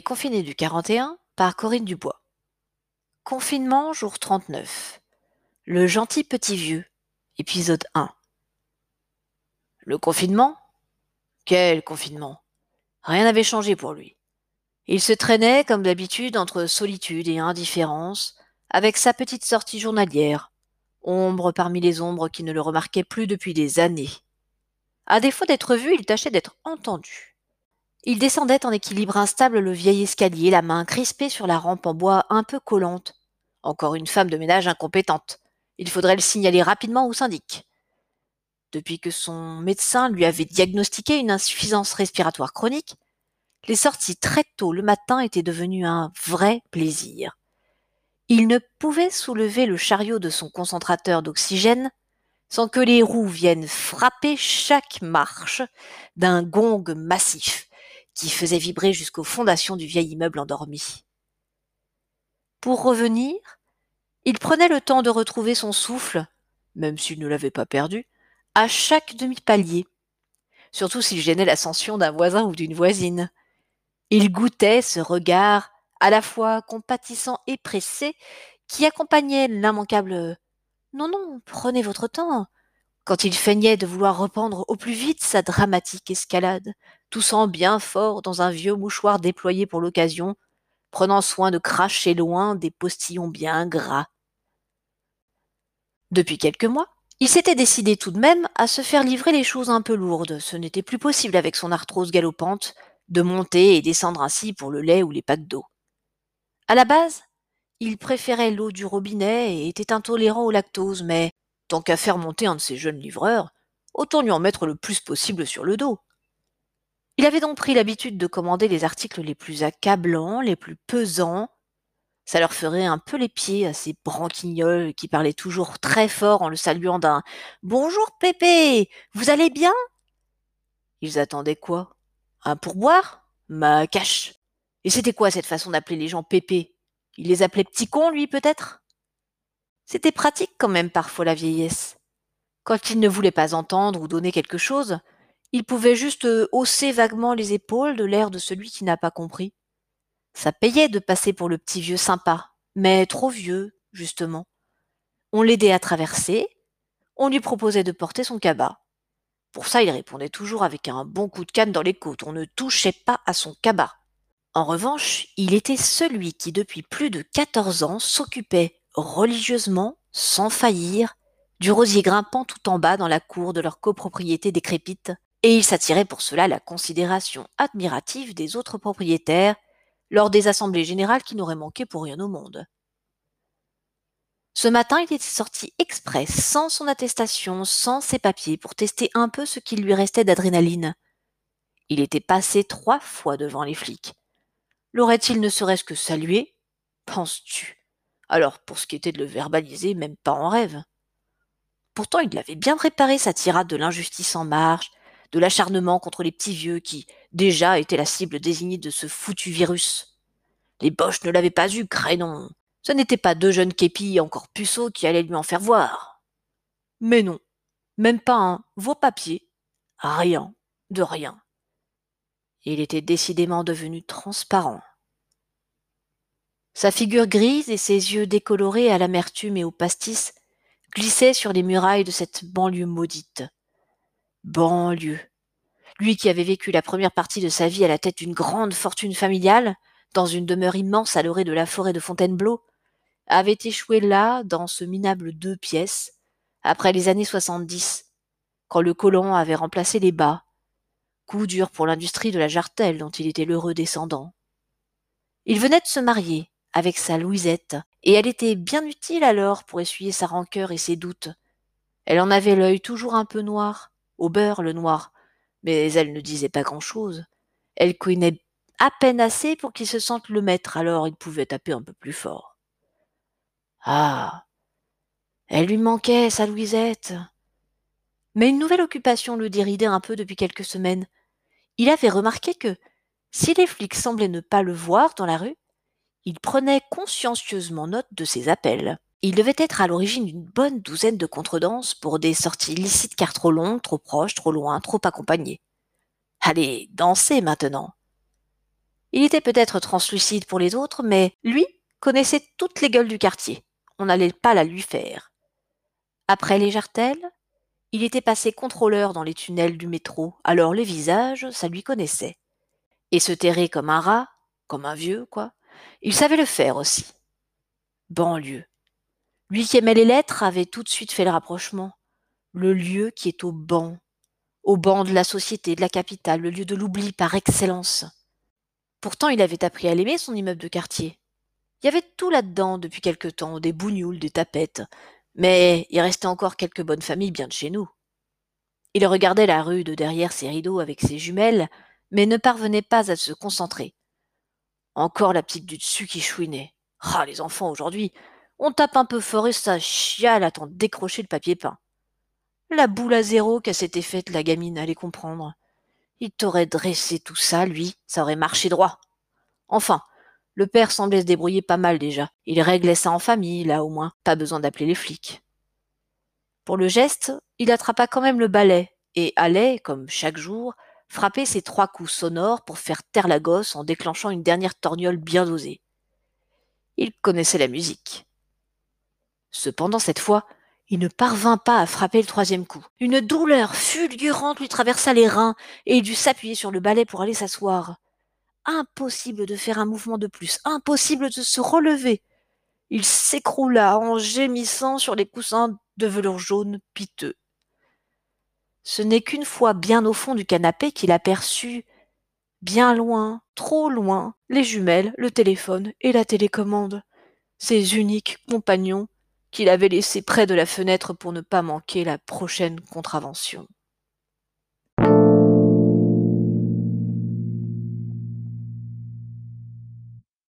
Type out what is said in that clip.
confiné du 41 par Corinne Dubois. Confinement jour 39. Le gentil petit vieux, épisode 1. Le confinement? Quel confinement? Rien n'avait changé pour lui. Il se traînait, comme d'habitude, entre solitude et indifférence, avec sa petite sortie journalière, ombre parmi les ombres qui ne le remarquaient plus depuis des années. À défaut d'être vu, il tâchait d'être entendu. Il descendait en équilibre instable le vieil escalier, la main crispée sur la rampe en bois un peu collante. Encore une femme de ménage incompétente. Il faudrait le signaler rapidement au syndic. Depuis que son médecin lui avait diagnostiqué une insuffisance respiratoire chronique, les sorties très tôt le matin étaient devenues un vrai plaisir. Il ne pouvait soulever le chariot de son concentrateur d'oxygène sans que les roues viennent frapper chaque marche d'un gong massif qui faisait vibrer jusqu'aux fondations du vieil immeuble endormi. Pour revenir, il prenait le temps de retrouver son souffle, même s'il ne l'avait pas perdu, à chaque demi-palier, surtout s'il gênait l'ascension d'un voisin ou d'une voisine. Il goûtait ce regard à la fois compatissant et pressé qui accompagnait l'immanquable Non, non, prenez votre temps, quand il feignait de vouloir reprendre au plus vite sa dramatique escalade, toussant bien fort dans un vieux mouchoir déployé pour l'occasion, prenant soin de cracher loin des postillons bien gras. Depuis quelques mois, il s'était décidé tout de même à se faire livrer les choses un peu lourdes. Ce n'était plus possible avec son arthrose galopante de monter et descendre ainsi pour le lait ou les packs d'eau. À la base, il préférait l'eau du robinet et était intolérant au lactose, mais Qu'à faire monter un de ces jeunes livreurs, autant lui en mettre le plus possible sur le dos. Il avait donc pris l'habitude de commander les articles les plus accablants, les plus pesants. Ça leur ferait un peu les pieds à ces branquignoles qui parlaient toujours très fort en le saluant d'un Bonjour Pépé, vous allez bien? Ils attendaient quoi? Un pourboire? Ma cache. Et c'était quoi cette façon d'appeler les gens Pépé? Il les appelait petits cons, lui, peut-être? C'était pratique quand même parfois la vieillesse. Quand il ne voulait pas entendre ou donner quelque chose, il pouvait juste euh, hausser vaguement les épaules de l'air de celui qui n'a pas compris. Ça payait de passer pour le petit vieux sympa, mais trop vieux, justement. On l'aidait à traverser, on lui proposait de porter son cabas. Pour ça, il répondait toujours avec un bon coup de canne dans les côtes, on ne touchait pas à son cabas. En revanche, il était celui qui, depuis plus de quatorze ans, s'occupait religieusement, sans faillir, du rosier grimpant tout en bas dans la cour de leur copropriété décrépite, et il s'attirait pour cela la considération admirative des autres propriétaires lors des assemblées générales qui n'auraient manqué pour rien au monde. Ce matin, il était sorti exprès, sans son attestation, sans ses papiers, pour tester un peu ce qu'il lui restait d'adrénaline. Il était passé trois fois devant les flics. L'aurait-il ne serait-ce que salué? Penses-tu? Alors, pour ce qui était de le verbaliser, même pas en rêve. Pourtant, il avait bien préparé sa tirade de l'injustice en marche, de l'acharnement contre les petits vieux qui, déjà, étaient la cible désignée de ce foutu virus. Les boches ne l'avaient pas eu, crénon. Ce n'étaient pas deux jeunes képis encore puceaux qui allaient lui en faire voir. Mais non, même pas un vos papiers. Rien, de rien. Il était décidément devenu transparent. Sa figure grise et ses yeux décolorés à l'amertume et au pastis glissaient sur les murailles de cette banlieue maudite. Banlieue. Lui qui avait vécu la première partie de sa vie à la tête d'une grande fortune familiale, dans une demeure immense à l'orée de la forêt de Fontainebleau, avait échoué là, dans ce minable deux pièces, après les années soixante-dix, quand le colon avait remplacé les bas. Coup dur pour l'industrie de la jartelle dont il était l'heureux descendant. Il venait de se marier, avec sa Louisette, et elle était bien utile alors pour essuyer sa rancœur et ses doutes. Elle en avait l'œil toujours un peu noir, au beurre le noir, mais elle ne disait pas grand-chose. Elle couinait à peine assez pour qu'il se sente le maître, alors il pouvait taper un peu plus fort. Ah. Elle lui manquait, sa Louisette. Mais une nouvelle occupation le déridait un peu depuis quelques semaines. Il avait remarqué que, si les flics semblaient ne pas le voir dans la rue, il prenait consciencieusement note de ses appels. Il devait être à l'origine d'une bonne douzaine de contredanses pour des sorties illicites car trop longues, trop proches, trop loin, trop accompagnées. Allez, dansez maintenant. Il était peut-être translucide pour les autres, mais lui connaissait toutes les gueules du quartier. On n'allait pas la lui faire. Après les jartelles, il était passé contrôleur dans les tunnels du métro, alors les visages, ça lui connaissait. Et se terrer comme un rat, comme un vieux, quoi, il savait le faire aussi. Banlieue. Lui qui aimait les lettres avait tout de suite fait le rapprochement. Le lieu qui est au banc, au banc de la société, de la capitale, le lieu de l'oubli par excellence. Pourtant, il avait appris à l'aimer, son immeuble de quartier. Il y avait tout là-dedans depuis quelque temps, des bougnoules, des tapettes, mais il restait encore quelques bonnes familles bien de chez nous. Il regardait la rue de derrière ses rideaux avec ses jumelles, mais ne parvenait pas à se concentrer. Encore la petite du dessus qui chouinait. Ah, les enfants aujourd'hui, on tape un peu fort et ça chiale à t'en décrocher le papier peint. La boule à zéro qu'elle s'était faite, la gamine, allait comprendre. Il t'aurait dressé tout ça, lui, ça aurait marché droit. Enfin, le père semblait se débrouiller pas mal déjà. Il réglait ça en famille, là au moins, pas besoin d'appeler les flics. Pour le geste, il attrapa quand même le balai et allait, comme chaque jour, frapper ses trois coups sonores pour faire taire la gosse en déclenchant une dernière torgnole bien dosée. Il connaissait la musique. Cependant, cette fois, il ne parvint pas à frapper le troisième coup. Une douleur fulgurante lui traversa les reins et il dut s'appuyer sur le balai pour aller s'asseoir. Impossible de faire un mouvement de plus, impossible de se relever. Il s'écroula en gémissant sur les coussins de velours jaune piteux. Ce n'est qu'une fois bien au fond du canapé qu'il aperçut, bien loin, trop loin, les jumelles, le téléphone et la télécommande, ses uniques compagnons qu'il avait laissés près de la fenêtre pour ne pas manquer la prochaine contravention.